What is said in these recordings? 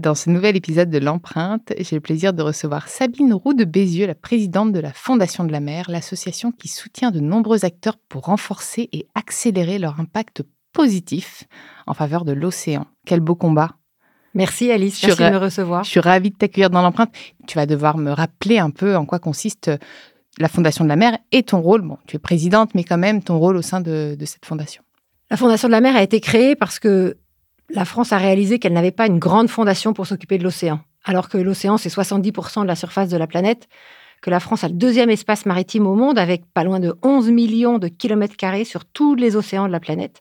Dans ce nouvel épisode de l'empreinte, j'ai le plaisir de recevoir Sabine Roux de Bézieux, la présidente de la Fondation de la mer, l'association qui soutient de nombreux acteurs pour renforcer et accélérer leur impact positif en faveur de l'océan. Quel beau combat Merci Alice, merci de me recevoir. Je suis ravie de t'accueillir dans l'empreinte. Tu vas devoir me rappeler un peu en quoi consiste la Fondation de la mer et ton rôle. Bon, tu es présidente, mais quand même ton rôle au sein de, de cette fondation. La Fondation de la mer a été créée parce que la France a réalisé qu'elle n'avait pas une grande fondation pour s'occuper de l'océan, alors que l'océan, c'est 70% de la surface de la planète, que la France a le deuxième espace maritime au monde, avec pas loin de 11 millions de kilomètres carrés sur tous les océans de la planète,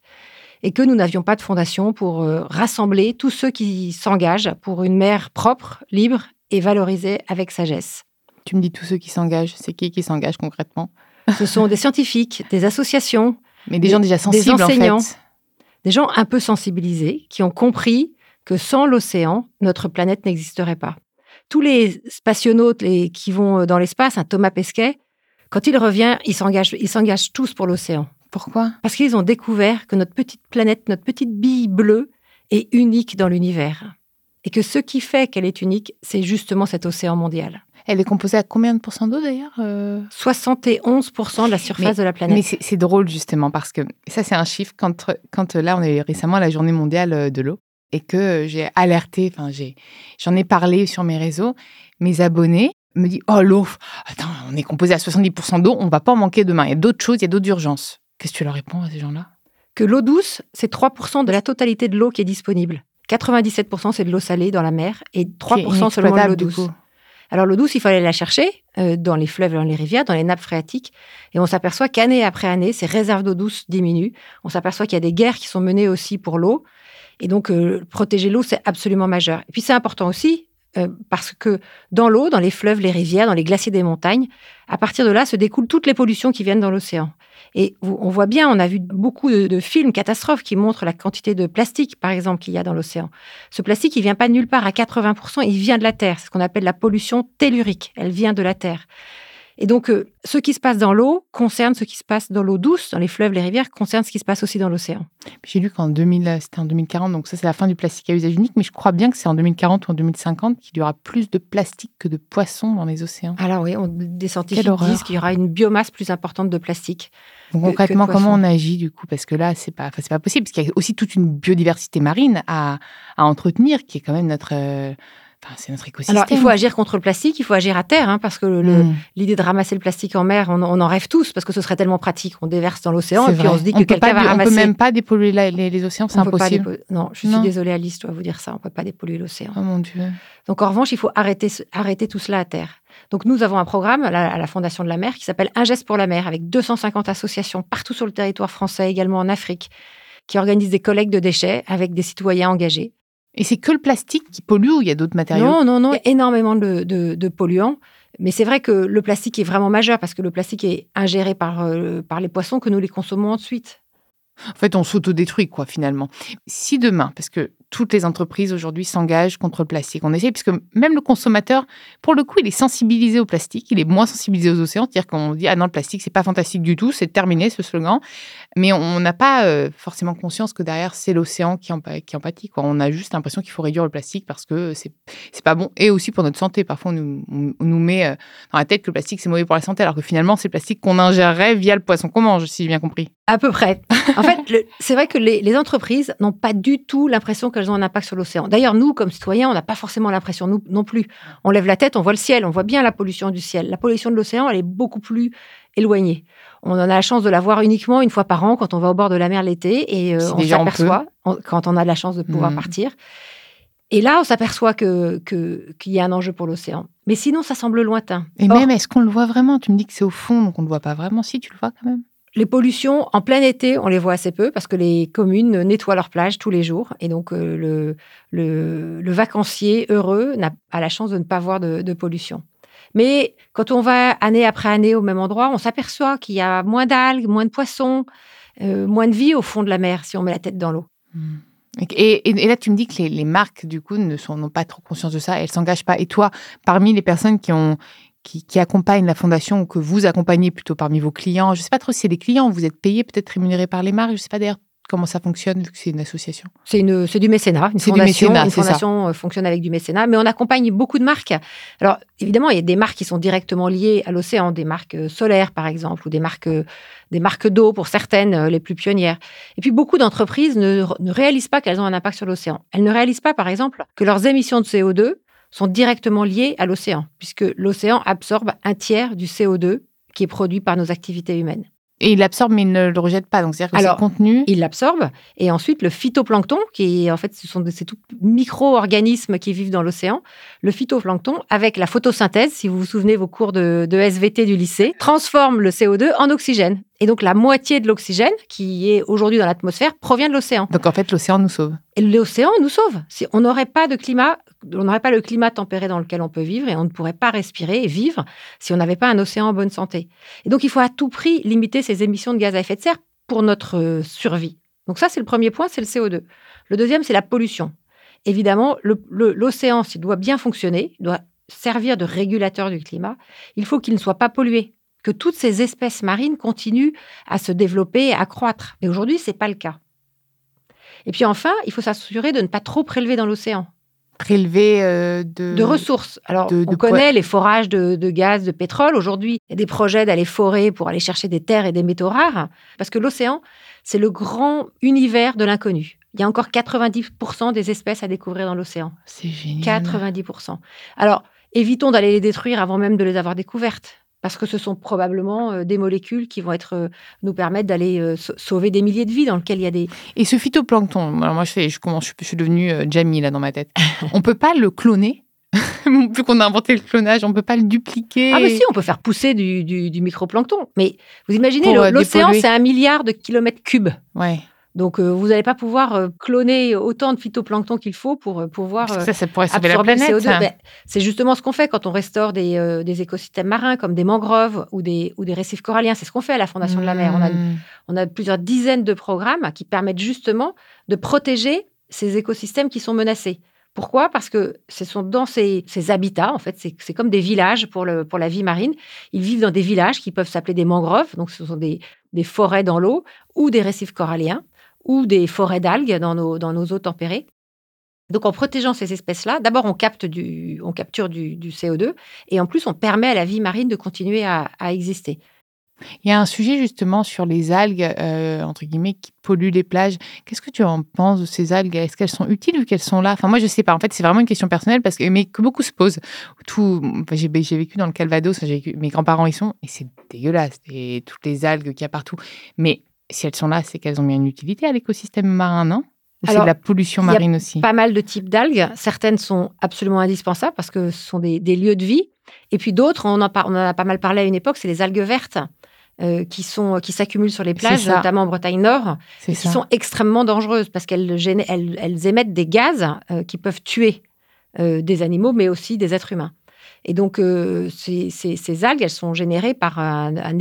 et que nous n'avions pas de fondation pour euh, rassembler tous ceux qui s'engagent pour une mer propre, libre et valorisée avec sagesse. Tu me dis tous ceux qui s'engagent, c'est qui qui s'engage concrètement? Ce sont des scientifiques, des associations, mais des, gens déjà sensibles des enseignants, en fait des gens un peu sensibilisés qui ont compris que sans l'océan, notre planète n'existerait pas. Tous les spationautes les, qui vont dans l'espace, un Thomas Pesquet, quand il revient, ils s'engagent, ils s'engagent tous pour l'océan. Pourquoi? Parce qu'ils ont découvert que notre petite planète, notre petite bille bleue, est unique dans l'univers. Et que ce qui fait qu'elle est unique, c'est justement cet océan mondial. Elle est composée à combien de pourcents d'eau d'ailleurs 71% de la surface de la planète. Mais c'est drôle justement parce que ça c'est un chiffre quand, quand là on est récemment à la journée mondiale euh, de l'eau et que j'ai alerté, enfin j'en ai, parlé sur mes réseaux, mes abonnés me disent oh l'eau, attends on est composé à 70% d'eau, on va pas en manquer demain, il y a d'autres choses, il y a d'autres urgences. Qu'est-ce que tu leur réponds à ces gens-là? Que l'eau douce c'est 3% de la totalité de l'eau qui est disponible. 97% c'est de l'eau salée dans la mer et 3% seulement de l'eau douce. Alors l'eau douce, il fallait la chercher euh, dans les fleuves, dans les rivières, dans les nappes phréatiques. Et on s'aperçoit qu'année après année, ces réserves d'eau douce diminuent. On s'aperçoit qu'il y a des guerres qui sont menées aussi pour l'eau. Et donc, euh, protéger l'eau, c'est absolument majeur. Et puis, c'est important aussi euh, parce que dans l'eau, dans les fleuves, les rivières, dans les glaciers des montagnes, à partir de là se découlent toutes les pollutions qui viennent dans l'océan. Et on voit bien, on a vu beaucoup de, films catastrophes qui montrent la quantité de plastique, par exemple, qu'il y a dans l'océan. Ce plastique, il vient pas de nulle part à 80%, il vient de la Terre. C'est ce qu'on appelle la pollution tellurique. Elle vient de la Terre. Et donc, euh, ce qui se passe dans l'eau concerne ce qui se passe dans l'eau douce, dans les fleuves, les rivières, concerne ce qui se passe aussi dans l'océan. J'ai lu qu'en 2000, c'était en 2040, donc ça c'est la fin du plastique à usage unique, mais je crois bien que c'est en 2040 ou en 2050 qu'il y aura plus de plastique que de poissons dans les océans. Alors oui, on, des scientifiques disent qu'il y aura une biomasse plus importante de plastique. Donc, concrètement, comment on agit du coup? Parce que là, c'est pas, c'est pas possible, parce qu'il y a aussi toute une biodiversité marine à, à entretenir, qui est quand même notre euh, c'est notre écosystème. Alors, il faut agir contre le plastique, il faut agir à terre, hein, parce que hmm. l'idée de ramasser le plastique en mer, on, en rêve tous, parce que ce serait tellement pratique. On déverse dans l'océan, et puis on se dit que quelqu'un va ramasser. On peut même pas dépolluer les, océans, c'est impossible. non, je suis désolée, Alice, je dois vous dire ça, on peut pas dépolluer l'océan. Oh mon Dieu. Donc, en revanche, il faut arrêter, arrêter tout cela à terre. Donc, nous avons un programme à la, Fondation de la mer qui s'appelle Un geste pour la mer, avec 250 associations partout sur le territoire français, également en Afrique, qui organisent des collectes de déchets avec des citoyens engagés. Et c'est que le plastique qui pollue ou il y a d'autres matériaux? Non, non, non. Il y a énormément de, polluants. Mais c'est vrai que le plastique est vraiment majeur parce que le plastique est ingéré par, euh, par les poissons que nous les consommons ensuite. En fait, on s'autodétruit, quoi, finalement. Si demain, parce que toutes les entreprises aujourd'hui s'engagent contre le plastique, on essaie, puisque même le consommateur, pour le coup, il est sensibilisé au plastique, il est moins sensibilisé aux océans, c'est-à-dire qu'on dit, ah non, le plastique, c'est pas fantastique du tout, c'est terminé ce slogan. Mais on n'a pas euh, forcément conscience que derrière, c'est l'océan qui en, qui pâtit. On a juste l'impression qu'il faut réduire le plastique parce que c'est pas bon, et aussi pour notre santé. Parfois, on nous, met euh, dans la tête que le plastique, c'est mauvais pour la santé, alors que finalement, c'est le plastique qu'on ingérerait via le poisson qu'on mange, si j'ai bien compris. À peu près. En fait, c'est vrai que les, entreprises n'ont pas du tout l'impression qu'elles ont un impact sur l'océan. D'ailleurs, nous, comme citoyens, on n'a pas forcément l'impression, non plus. On lève la tête, on voit le ciel, on voit bien la pollution du ciel. La pollution de l'océan, elle est beaucoup plus éloignée. On en a la chance de la voir uniquement une fois par an quand on va au bord de la mer l'été et euh, on s'aperçoit quand on a la chance de pouvoir mmh. partir. Et là, on s'aperçoit que qu'il y a un enjeu pour l'océan. Mais sinon, ça semble lointain. Et même, est-ce qu'on le voit vraiment? Tu me dis que c'est au fond, donc on ne le voit pas vraiment. Si, tu le vois quand même les pollutions, en plein été, on les voit assez peu parce que les communes nettoient leurs plages tous les jours. Et donc, euh, le, le, vacancier heureux a, la chance de ne pas voir de, pollution. Mais quand on va année après année au même endroit, on s'aperçoit qu'il y a moins d'algues, moins de poissons, euh, moins de vie au fond de la mer si on met la tête dans l'eau. Hmm. Et, là, tu me dis que les, marques, du coup, ne sont, n'ont pas trop conscience de ça, elles s'engagent pas. Et toi, parmi les personnes qui qui, accompagnent la fondation ou que vous accompagnez plutôt parmi vos clients Je ne sais pas trop si c'est des clients, vous êtes payé, peut-être rémunéré par les marques. Je ne sais pas d'ailleurs comment ça fonctionne vu que c'est une association. C'est une, c'est du mécénat. Une fondation, une fondation euh, fonctionne avec du mécénat, mais on accompagne beaucoup de marques. Alors évidemment, il y a des marques qui sont directement liées à l'océan, des marques euh, solaires par exemple, ou des marques euh, des marques d'eau pour certaines, les plus pionnières. Et puis beaucoup d'entreprises ne, ne réalisent pas qu'elles ont un impact sur l'océan. Elles ne réalisent pas, par exemple, que leurs émissions de CO2 sont directement liées à l'océan, puisque l'océan absorbe un tiers du CO2 qui est produit par nos activités humaines. Et il l'absorbe, mais il ne le rejette pas. Donc, c'est-à-dire que Alors, contenu. Il l'absorbe. Et ensuite, le phytoplancton, qui en fait, ce sont ces tout micro-organismes qui vivent dans l'océan. Le phytoplancton, avec la photosynthèse, si vous vous souvenez vos cours de, de SVT du lycée, transforme le CO2 en oxygène. Et donc, la moitié de l'oxygène qui est aujourd'hui dans l'atmosphère provient de l'océan. Donc, en fait, l'océan nous sauve. L'océan nous sauve. Si on n'aurait pas de climat, on n'aurait pas le climat tempéré dans lequel on peut vivre et on ne pourrait pas respirer et vivre si on n'avait pas un océan en bonne santé. Et donc, il faut à tout prix limiter ces émissions de gaz à effet de serre pour notre euh, survie. Donc, ça, c'est le premier point, c'est le CO2. Le deuxième, c'est la pollution. Évidemment, l'océan, s'il doit bien fonctionner, doit servir de régulateur du climat, il faut qu'il ne soit pas pollué que toutes ces espèces marines continuent à se développer et à croître. Mais aujourd'hui, ce n'est pas le cas. Et puis enfin, il faut s'assurer de ne pas trop prélever dans l'océan. Prélever euh, de... de... ressources. Alors, on connaît les forages de, gaz, de pétrole. Aujourd'hui, il y a des projets d'aller forer pour aller chercher des terres et des métaux rares. Parce que l'océan, c'est le grand univers de l'inconnu. Il y a encore 90% des espèces à découvrir dans l'océan. C'est génial. 90%. Alors, évitons d'aller les détruire avant même de les avoir découvertes parce que ce sont probablement euh, des molécules qui vont être, euh, nous permettre d'aller euh, sauver des milliers de vies dans lesquelles il y a des... Et ce phytoplancton, alors moi je, fais, je, commence, je, suis devenue Jamie là dans ma tête, on peut pas le cloner? Vu qu'on a inventé le clonage, on peut pas le dupliquer? Ah mais si, on peut faire pousser du, du, microplancton. Mais vous imaginez, l'océan, c'est un milliard de kilomètres cubes. Ouais. Donc, euh, vous n'allez pas pouvoir euh, cloner autant de phytoplancton qu'il faut pour euh, pouvoir ça, ça pourrait absorber la planète, le CO2. Ben, c'est justement ce qu'on fait quand on restaure des, des, écosystèmes marins comme des mangroves ou des, ou des récifs coralliens. C'est ce qu'on fait à la Fondation de la mer. On a, mmh. on a plusieurs dizaines de programmes qui permettent justement de protéger ces écosystèmes qui sont menacés. Pourquoi? Parce que ce sont dans ces, ces habitats, en fait, c'est comme des villages pour, le, pour la vie marine. Ils vivent dans des villages qui peuvent s'appeler des mangroves, donc ce sont des, des forêts dans l'eau, ou des récifs coralliens ou des forêts d'algues dans nos, eaux tempérées. Donc en protégeant ces espèces-là, d'abord on, on capture du, CO2 et en plus on permet à la vie marine de continuer à, exister. Il y a un sujet justement sur les algues, euh, entre guillemets, qui polluent les plages. Qu'est-ce que tu en penses de ces algues? Est-ce qu'elles sont utiles ou qu'elles sont là? Enfin, moi, je ne sais pas. En fait, c'est vraiment une question personnelle, parce que, mais que beaucoup se posent. Tout, j'ai, vécu dans le Calvados, mes grands-parents y sont, et c'est dégueulasse. Et toutes les algues qu'il y a partout. Mais si elles sont là, c'est qu'elles ont bien une utilité à l'écosystème marin, non? Ou c'est de la pollution marine aussi? Pas mal de types d'algues. Certaines sont absolument indispensables parce que ce sont des, lieux de vie. Et puis d'autres, on, en a pas mal parlé à une époque, c'est les algues vertes. Euh, qui sont qui s'accumulent sur les plages, notamment en Bretagne Nord, et qui sont extrêmement dangereuses parce qu'elles elles, émettent des gaz euh, qui peuvent tuer euh, des animaux, mais aussi des êtres humains. Et donc, ces, algues, elles sont générées par un,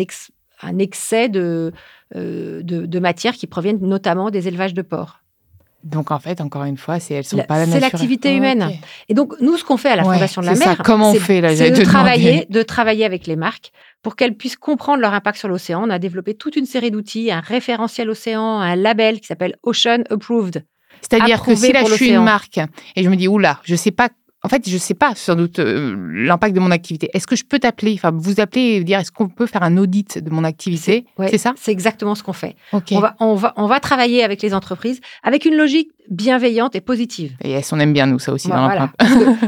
excès de, de, de matières qui proviennent notamment des élevages de porcs. Donc en fait, encore une fois, c'est elles sont pas la C'est l'activité humaine. Et donc nous, ce qu'on fait à la Fondation de la Mer, comment on fait C'est de travailler, de travailler avec les marques pour qu'elles puissent comprendre leur impact sur l'océan. On a développé toute une série d'outils, un référentiel océan, un label qui s'appelle Ocean Approved. C'est-à-dire que si là je suis une marque et je me dis oula, je sais pas en fait, je ne sais pas sans doute euh, l'impact de mon activité. Est-ce que je peux t'appeler, enfin vous appeler et dire est-ce qu'on peut faire un audit de mon activité? C'est ça? C'est exactement ce qu'on fait. On, va, on, va, on va travailler avec les entreprises avec une logique bienveillante et positive. Et elles on aime bien nous ça aussi dans voilà.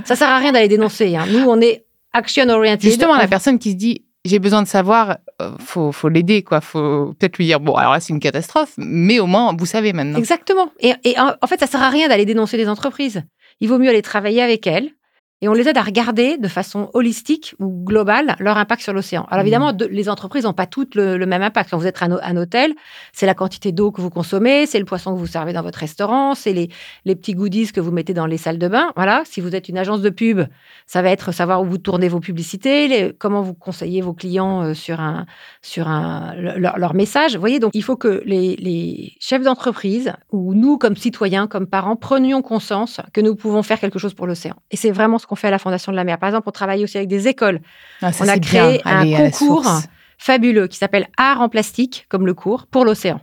Ça sert à rien d'aller dénoncer. Hein. Nous, on est action oriented. Justement, la personne qui se dit j'ai besoin de savoir, euh, faut, faut l'aider, quoi. Faut peut-être lui dire, bon, alors là, c'est une catastrophe, mais au moins, vous savez maintenant. Exactement. Et, et en fait, ça sert à rien d'aller dénoncer les entreprises il vaut mieux aller travailler avec elles et on les aide à regarder de façon holistique ou globale leur impact sur l'océan. Alors évidemment, mmh. les entreprises n'ont pas toutes le, même impact. Quand vous êtes un, un hôtel, c'est la quantité d'eau que vous consommez, c'est le poisson que vous servez dans votre restaurant, c'est les, les, petits goodies que vous mettez dans les salles de bain. Voilà, si vous êtes une agence de pub, ça va être savoir où vous tournez vos publicités, les, comment vous conseillez vos clients euh, sur, un, sur un, leur, leur message. Vous voyez, donc il faut que les, les chefs d'entreprise ou nous, comme citoyens, comme parents, prenions conscience que nous pouvons faire quelque chose pour l'océan. Et c'est vraiment ce qu'on fait à la Fondation de la mer. Par exemple, on travaille aussi avec des écoles. Ah, on a créé un concours fabuleux qui s'appelle Art en plastique, comme le cours, pour l'océan.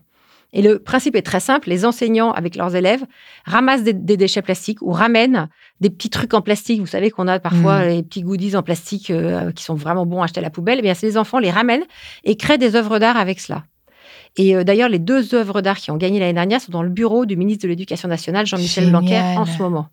Et le principe est très simple. Les enseignants, avec leurs élèves, ramassent des, déchets plastiques ou ramènent des petits trucs en plastique. Vous savez qu'on a parfois mm. les petits goodies en plastique euh, qui sont vraiment bons à acheter à la poubelle. Eh bien, ces enfants les ramènent et créent des œuvres d'art avec cela. Et euh, d'ailleurs, les deux œuvres d'art qui ont gagné l'année dernière sont dans le bureau du ministre de l'Éducation nationale, Jean-Michel Blanquer, en ce moment.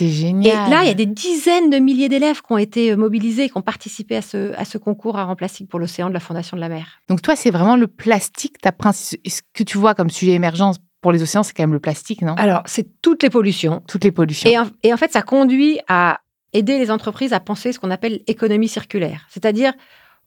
C'est génial. Et là, il y a des dizaines de milliers d'élèves qui ont été euh, mobilisés, qui ont participé à ce, à ce concours à plastique pour l'océan de la Fondation de la mer. Donc toi, c'est vraiment le plastique, ta ce que tu vois comme sujet émergent pour les océans, c'est quand même le plastique, non? Alors, c'est toutes les pollutions. Toutes les pollutions. Et en, fait, ça conduit à aider les entreprises à penser ce qu'on appelle économie circulaire. C'est-à-dire,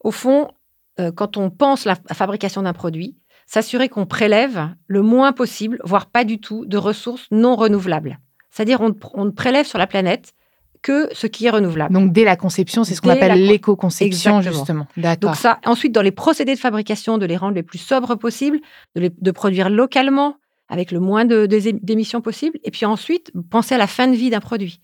au fond, euh, quand on pense la fabrication d'un produit, s'assurer qu'on prélève le moins possible, voire pas du tout, de ressources non renouvelables. C'est-à-dire on, ne prélève sur la planète que ce qui est renouvelable. Donc dès la conception, c'est ce qu'on appelle l'éco-conception justement. Donc ça, ensuite dans les procédés de fabrication, de les rendre les plus sobres possibles, de, produire localement avec le moins d'émissions possibles, et puis ensuite penser à la fin de vie d'un produit.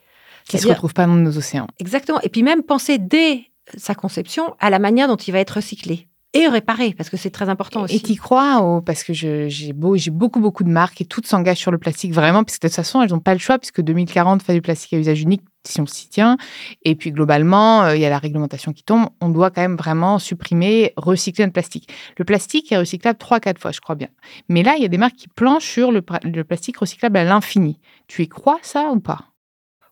Qui ne se retrouve pas dans nos océans. Exactement. Et puis même penser dès sa conception à la manière dont il va être recyclé et réparer, parce que c'est très important aussi. Et tu crois, parce que j'ai beau, beaucoup, beaucoup de marques et toutes s'engagent sur le plastique vraiment, puisque de toute façon, elles n'ont pas le choix, puisque 2040 fait du plastique à usage unique si on s'y tient. Et puis globalement, euh, il y a la réglementation qui tombe. On doit quand même vraiment supprimer, recycler le plastique. Le plastique est recyclable 3-4 fois, je crois bien. Mais là, il y a des marques qui planchent sur le, le plastique recyclable à l'infini. Tu y crois ça ou pas?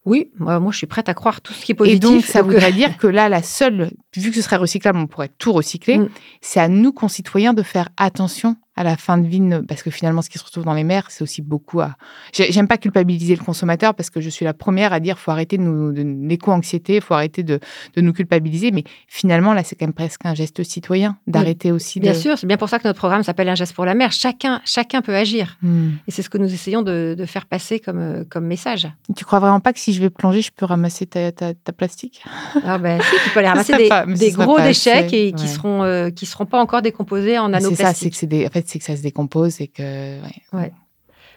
Oui, moi, je suis prête à croire tout ce qui est positif. Et donc, ça voudrait dire que là, la seule, vu que ce serait recyclable, on pourrait tout recycler. Mm. C'est à nous, concitoyens, de faire attention à la fin de vie, parce que finalement, ce qui se retrouve dans les mers, c'est aussi beaucoup à. J'aime pas culpabiliser le consommateur parce que je suis la première à dire faut arrêter de nous, l'éco-anxiété, faut arrêter de, de, nous culpabiliser. Mais finalement, là, c'est quand même presque un geste citoyen d'arrêter aussi. Bien sûr, c'est bien pour ça que notre programme s'appelle Un geste pour la mer. Chacun, chacun peut agir. Hmm. Et c'est ce que nous essayons de, de, faire passer comme, comme message. Tu crois vraiment pas que si je vais plonger, je peux ramasser ta, ta, plastique? Ah ben si, tu peux aller ramasser des, gros déchets qui, qui seront euh, qui seront pas encore décomposés en nanoplastiques. C'est ça, c'est que c'est des. En fait, c'est que ça se décompose et que. Ouais.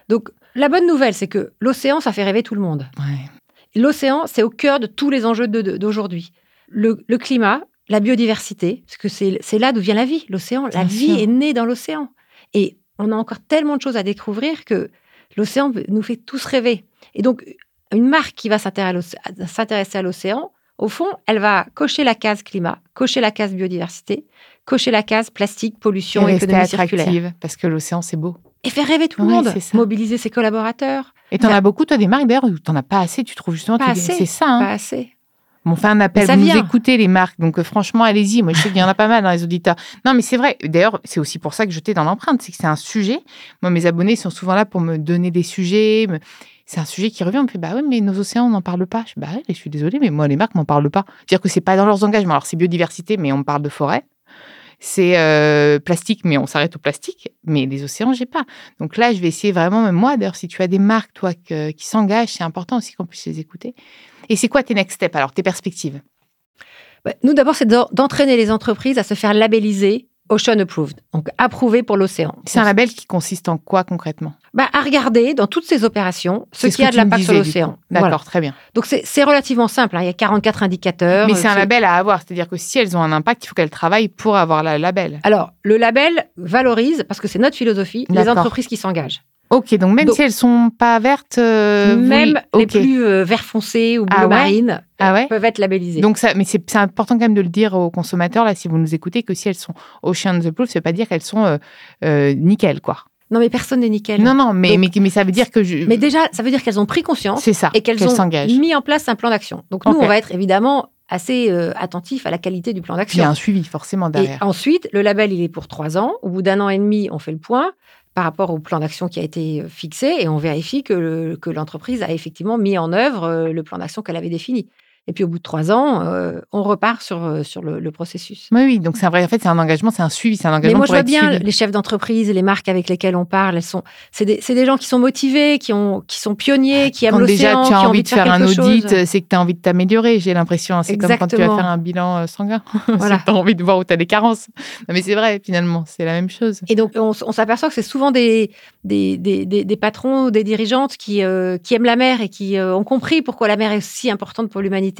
Donc, la bonne nouvelle, c'est que l'océan, ça fait rêver tout le monde. L'océan, c'est au cœur de tous les enjeux d'aujourd'hui. Le, climat, la biodiversité, parce que c'est là d'où vient la vie, l'océan. La vie est née dans l'océan. Et on a encore tellement de choses à découvrir que l'océan nous fait tous rêver. Et donc, une marque qui va s'intéresser à l'océan, au fond, elle va cocher la case climat, cocher la case biodiversité, cocher la case plastique, pollution, et économie circulaire. Parce que l'océan, c'est beau. Et faire rêver tout le monde, mobiliser ses collaborateurs. Et tu en as beaucoup, toi, des marques d'ailleurs, où tu n'en as pas assez, tu trouves justement. C'est ça. Hein. Pas assez. on fait un appel, vous écoutez les marques, donc euh, franchement, allez-y. Moi, je sais qu'il y en a pas mal dans les auditeurs. Non, mais c'est vrai. D'ailleurs, c'est aussi pour ça que j'étais dans l'empreinte, c'est que c'est un sujet. Moi, mes abonnés sont souvent là pour me donner des sujets. C'est un sujet qui revient. On me fait, bah oui, mais nos océans, on n'en parle pas. Je, bah je suis désolée, mais moi, les marques m'en parlent pas. C'est-à-dire que c'est pas dans leurs engagements. Alors, c'est biodiversité, mais on parle de forêt c'est euh, plastique, mais on s'arrête au plastique. Mais les océans, j'ai pas. Donc là, je vais essayer vraiment, même moi, d'ailleurs, si tu as des marques, toi, qui s'engagent, c'est important aussi qu'on puisse les écouter. Et c'est quoi tes next steps, alors, tes perspectives? Bah, Nous, d'abord, c'est d'entraîner les entreprises à se faire labelliser Ocean Approved, donc approuvé pour l'océan. C'est un label qui consiste en quoi concrètement? Bah, À regarder dans toutes ces opérations ce qui a de l'impact sur l'océan. D'accord, très bien. Donc c'est relativement simple, hein. il y a 44 indicateurs. Mais c'est un label à avoir, c'est-à-dire que si elles ont un impact, il faut qu'elles travaillent pour avoir le label. Alors, le label valorise, parce que c'est notre philosophie, les entreprises qui s'engagent. Ok, donc même si elles sont pas vertes, euh, même les plus euh, vert foncé ou bleu ah marine ah ouais peuvent être labellisées. Donc ça, mais c'est important quand même de le dire aux consommateurs là, si vous nous écoutez, que si elles sont Ocean the Proof, ça veut pas dire qu'elles sont euh, nickel, quoi. Non, mais personne n'est nickel. Non, non, mais, mais, mais, ça veut dire que je... Mais déjà, ça veut dire qu'elles ont pris conscience. Ça, et qu'elles ont mis en place un plan d'action. Donc nous, on va être évidemment assez attentif à la qualité du plan d'action. Il y a un suivi forcément derrière. Et ensuite, le label, il est pour trois ans. Au bout d'un an et demi, on fait le point par rapport au plan d'action qui a été fixé et on vérifie que l'entreprise a effectivement mis en œuvre le plan d'action qu'elle avait défini. Et puis au bout de trois ans, euh, on repart sur, euh, sur le, processus. Oui, oui. Donc c'est vrai. En fait, c'est un engagement, c'est un suivi, c'est un engagement. Mais moi, je vois bien les chefs d'entreprise, les marques avec lesquelles on parle. Elles sont, c'est des, des, gens qui sont motivés, qui ont, qui sont pionniers, qui aiment l'océan. Déjà, tu as envie, de faire, un audit, c'est que tu as envie de t'améliorer. J'ai l'impression. C'est comme quand tu vas faire un bilan euh, sanguin. Voilà. tu as envie de voir où tu as des carences. mais c'est vrai, finalement, c'est la même chose. Et donc, on, s'aperçoit que c'est souvent des, des, des, des, patrons, des dirigeantes qui, qui aiment la mer et qui ont compris pourquoi la mer est aussi importante pour l'humanité,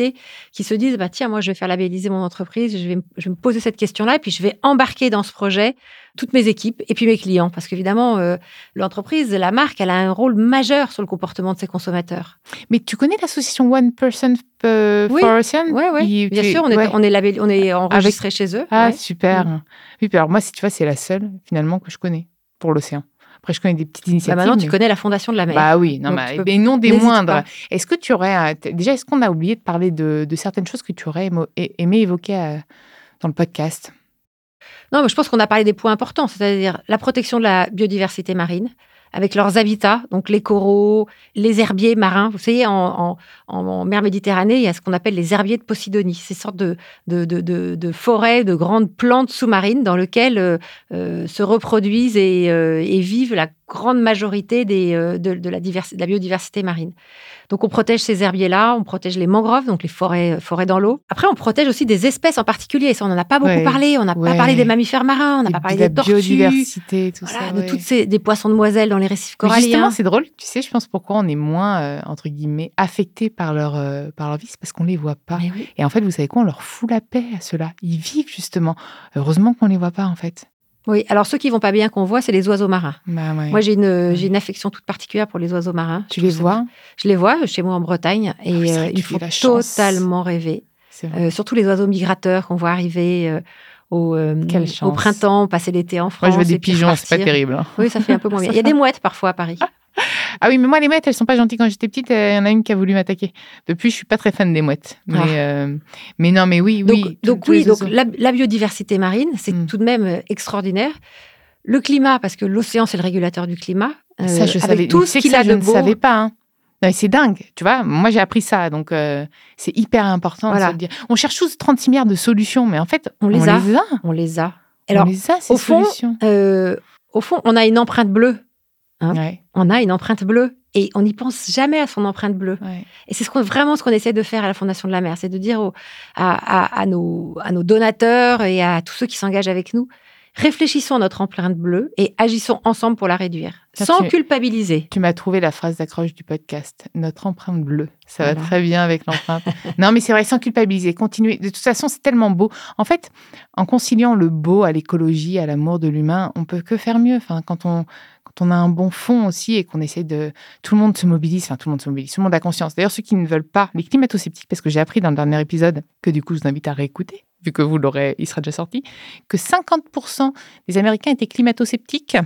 qui se disent bah tiens moi je vais faire labelliser mon entreprise, je vais, je vais me poser cette question-là et puis je vais embarquer dans ce projet toutes mes équipes et puis mes clients parce qu'évidemment euh, l'entreprise, la marque, elle a un rôle majeur sur le comportement de ses consommateurs. Mais tu connais l'association One Person euh, for Ocean? Oui, oui. Bien sûr, on est, on est, on est enregistré chez eux. Ah super. Mm. Oui, alors moi si tu vois c'est la seule finalement que je connais pour l'océan. Après, je connais des petites bah, initiatives. maintenant, tu connais la Fondation de la mer. Bah oui, non, mais, non des moindres. Est-ce que tu aurais. Déjà, est-ce qu'on a oublié de parler de, certaines choses que tu aurais aimé évoquer euh, dans le podcast? Non, mais je pense qu'on a parlé des points importants, c'est-à-dire la protection de la biodiversité marine, avec leurs habitats, donc les coraux, les herbiers marins. Vous savez, en, mer Méditerranée, il y a ce qu'on appelle les herbiers de Posidonie, ces sortes de, forêts, de grandes plantes sous-marines dans lesquelles euh, euh, se reproduisent et, euh, et, vivent la grande majorité de la biodiversité marine. Donc on protège ces herbiers-là, on protège les mangroves, donc les forêts, forêts dans l'eau. Après, on protège aussi des espèces en particulier. Ça, on n'en a pas beaucoup parlé. On n'a pas parlé des mammifères marins, on n'a pas parlé des tortues. biodiversité, tout ça. De toutes ces des poissons de moiselles dans les récifs coralliens. justement, c'est drôle. Tu sais, je pense pourquoi on est moins euh, entre guillemets affecté par leur euh, par leur vie, c'est parce qu'on les voit pas. Et en fait, vous savez quoi On leur fout la paix à ceux-là. Ils vivent justement. Heureusement qu'on les voit pas en fait. Oui, alors ceux qui vont pas bien qu'on voit, c'est les oiseaux marins. Bah moi, j'ai une, j'ai une affection toute particulière pour les oiseaux marins. Tu les vois Je les vois chez moi en Bretagne et ah euh, ils font totalement rêver. Euh, surtout les oiseaux migrateurs qu'on voit arriver euh, au, au, printemps, passer l'été en France. Moi, je vois des pigeons, c'est pas terrible. Hein. Oui, ça fait un peu moins bien. Il y a des mouettes parfois à Paris. Ah oui, mais moi, les mouettes, elles sont pas gentilles. Quand j'étais petite, il y en a une qui a voulu m'attaquer. Depuis, je suis pas très fan des mouettes. Mais, ah. euh, mais non, mais oui, oui. Donc, oui, donc la, biodiversité marine, c'est hmm. tout de même euh, extraordinaire. Le climat, parce que l'océan, c'est le régulateur du climat. Euh, ça, je savais. Tout ce qu'il a je ne savais pas. Hein. C'est dingue, tu vois. Moi, j'ai appris ça, donc c'est hyper important de dire. On cherche tous 36 milliards de solutions, mais en fait, on les, a. On les a. Alors, on les a, ces au fond, au fond, on a une empreinte bleue Hein. On a une empreinte bleue et on n'y pense jamais à son empreinte bleue. Et c'est ce vraiment ce qu'on essaie de faire à la Fondation de la Mer, c'est de dire à, nos, à nos donateurs et à tous ceux qui s'engagent avec nous, réfléchissons à notre empreinte bleue et agissons ensemble pour la réduire, sans culpabiliser. Tu m'as trouvé la phrase d'accroche du podcast, notre empreinte bleue. Ça va très bien avec l'empreinte. non, mais c'est vrai, sans culpabiliser, continuer. De toute façon, c'est tellement beau. En fait, en conciliant le beau à l'écologie, à l'amour de l'humain, on peut que faire mieux. Enfin, quand on, quand on a un bon fond aussi et qu'on essaie de. Tout le monde se mobilise, enfin, tout le monde se mobilise, tout le monde a conscience. D'ailleurs, ceux qui ne veulent pas, les climato-sceptiques, parce que j'ai appris dans le dernier épisode, que du coup, je vous invite à réécouter, vu que vous l'aurez, il sera déjà sorti, que 50% des Américains étaient climato-sceptiques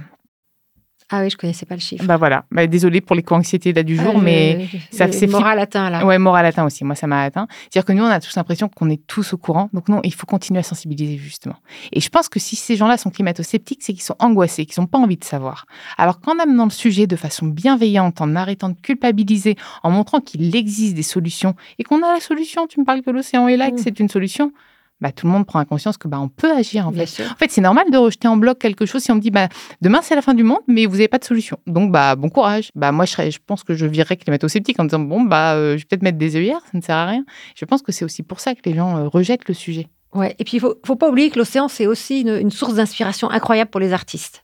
ah oui, je connaissais pas le chiffre. Bah voilà. Bah, désolée pour les co-anxiétés là du jour, mais ça c'est moral atteint là. Ouais, moral atteint aussi. Moi, ça m'a atteint. C'est-à-dire que nous, on a tous l'impression qu'on est tous au courant. Donc non, il faut continuer à sensibiliser justement. Et je pense que si ces gens-là sont climato-sceptiques, c'est qu'ils sont angoissés, qu'ils n'ont pas envie de savoir. Alors qu'en amenant le sujet de façon bienveillante, en arrêtant de culpabiliser, en montrant qu'il existe des solutions et qu'on a la solution, tu me parles que l'océan est là, que mmh. c'est une solution bah, tout le monde prend conscience que bah, on peut agir en fait. En fait, c'est normal de rejeter en bloc quelque chose si on me dit bah, demain c'est la fin du monde, mais vous n'avez pas de solution. Donc bah bon courage. Bah moi je, je pense que je virerais climato-sceptique en disant bon bah euh, je vais peut-être mettre des œillères, ça ne sert à rien. Je pense que c'est aussi pour ça que les gens euh, rejettent le sujet. Ouais. Et puis il faut, faut pas oublier que l'océan c'est aussi une, une source d'inspiration incroyable pour les artistes.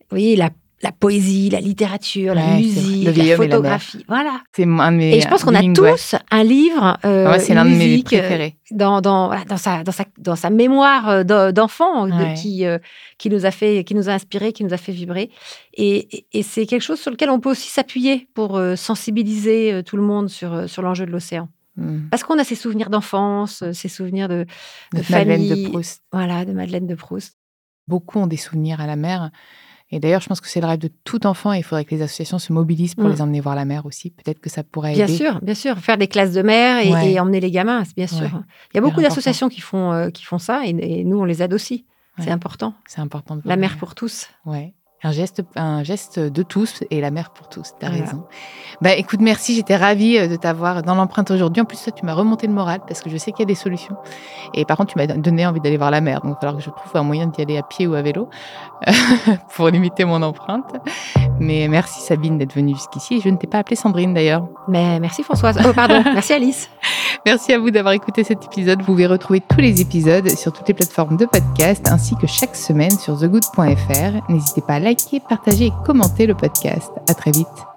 Vous voyez la la poésie, la littérature, la musique, la photographie. Voilà. C'est un de mes Et je pense qu'on a tous un livre. Euh, ah c'est l'un de mes préférés. Euh, dans, dans, dans, sa, dans, sa, dans sa mémoire euh, d'enfant qui, qui, nous a fait, qui nous a inspiré, qui nous a fait vibrer. Et, et, c'est quelque chose sur lequel on peut aussi s'appuyer pour sensibiliser tout le monde sur, sur l'enjeu de l'océan. Hmm. Parce qu'on a ces souvenirs d'enfance, ces souvenirs de, de, de famille. Madeleine de Proust. Voilà, de Madeleine de Proust. Beaucoup ont des souvenirs à la mer. Et d'ailleurs, je pense que c'est le rêve de tout enfant et il faudrait que les associations se mobilisent pour mm. les emmener voir la mer aussi. Peut-être que ça pourrait aider. Bien sûr, bien sûr. Faire des classes de mer et, emmener les gamins, bien sûr. Il y a beaucoup d'associations qui, font euh, qui font ça et, nous, on les aide aussi. C'est important. C'est important. De la mer pour tous. Ouais. Un geste, un geste de tous et la mer pour tous. Tu as raison. Bah, écoute, merci. J'étais ravie euh, de t'avoir dans l'empreinte aujourd'hui. En plus, toi, tu m'as remonté le moral parce que je sais qu'il y a des solutions. Et par contre, tu m'as donné envie d'aller voir la mer. Donc, il va falloir que je trouve un moyen d'y aller à pied ou à vélo pour limiter mon empreinte. Mais merci Sabine d'être venue jusqu'ici. Je ne t'ai pas appelée Sandrine d'ailleurs. Mais merci Françoise. Oh, pardon. merci Alice. Merci à vous d'avoir écouté cet épisode. Vous pouvez retrouver tous les épisodes sur toutes les plateformes de podcast ainsi que chaque semaine sur thegood.fr. N'hésitez pas à liker, partager et commenter le podcast. À très vite.